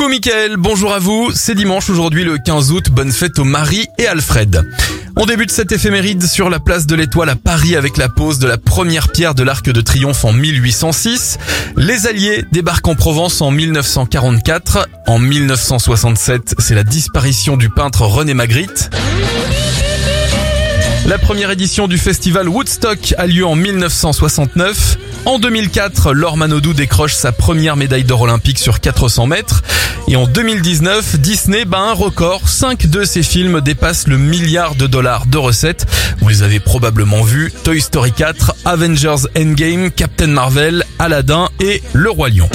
Coucou Mickaël, bonjour à vous, c'est dimanche aujourd'hui le 15 août, bonne fête aux Marie et Alfred. On débute cette éphéméride sur la place de l'Étoile à Paris avec la pose de la première pierre de l'Arc de Triomphe en 1806. Les Alliés débarquent en Provence en 1944. En 1967, c'est la disparition du peintre René Magritte. La première édition du festival Woodstock a lieu en 1969. En 2004, Laure Manodou décroche sa première médaille d'or olympique sur 400 mètres. Et en 2019, Disney bat un record. Cinq de ses films dépassent le milliard de dollars de recettes. Vous les avez probablement vus. Toy Story 4, Avengers Endgame, Captain Marvel, Aladdin et Le Roi Lion.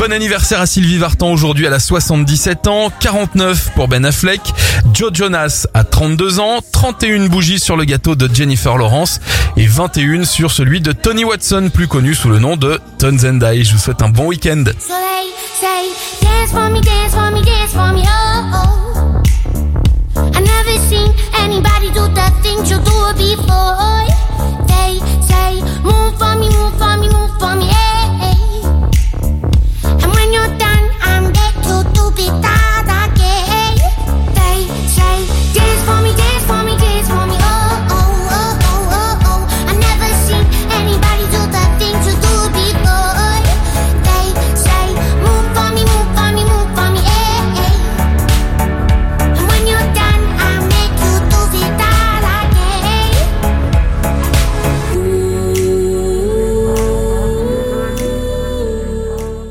Bon anniversaire à Sylvie Vartan aujourd'hui, elle a 77 ans, 49 pour Ben Affleck, Joe Jonas a 32 ans, 31 bougies sur le gâteau de Jennifer Lawrence et 21 sur celui de Tony Watson, plus connu sous le nom de Ton Zendai. Je vous souhaite un bon week-end.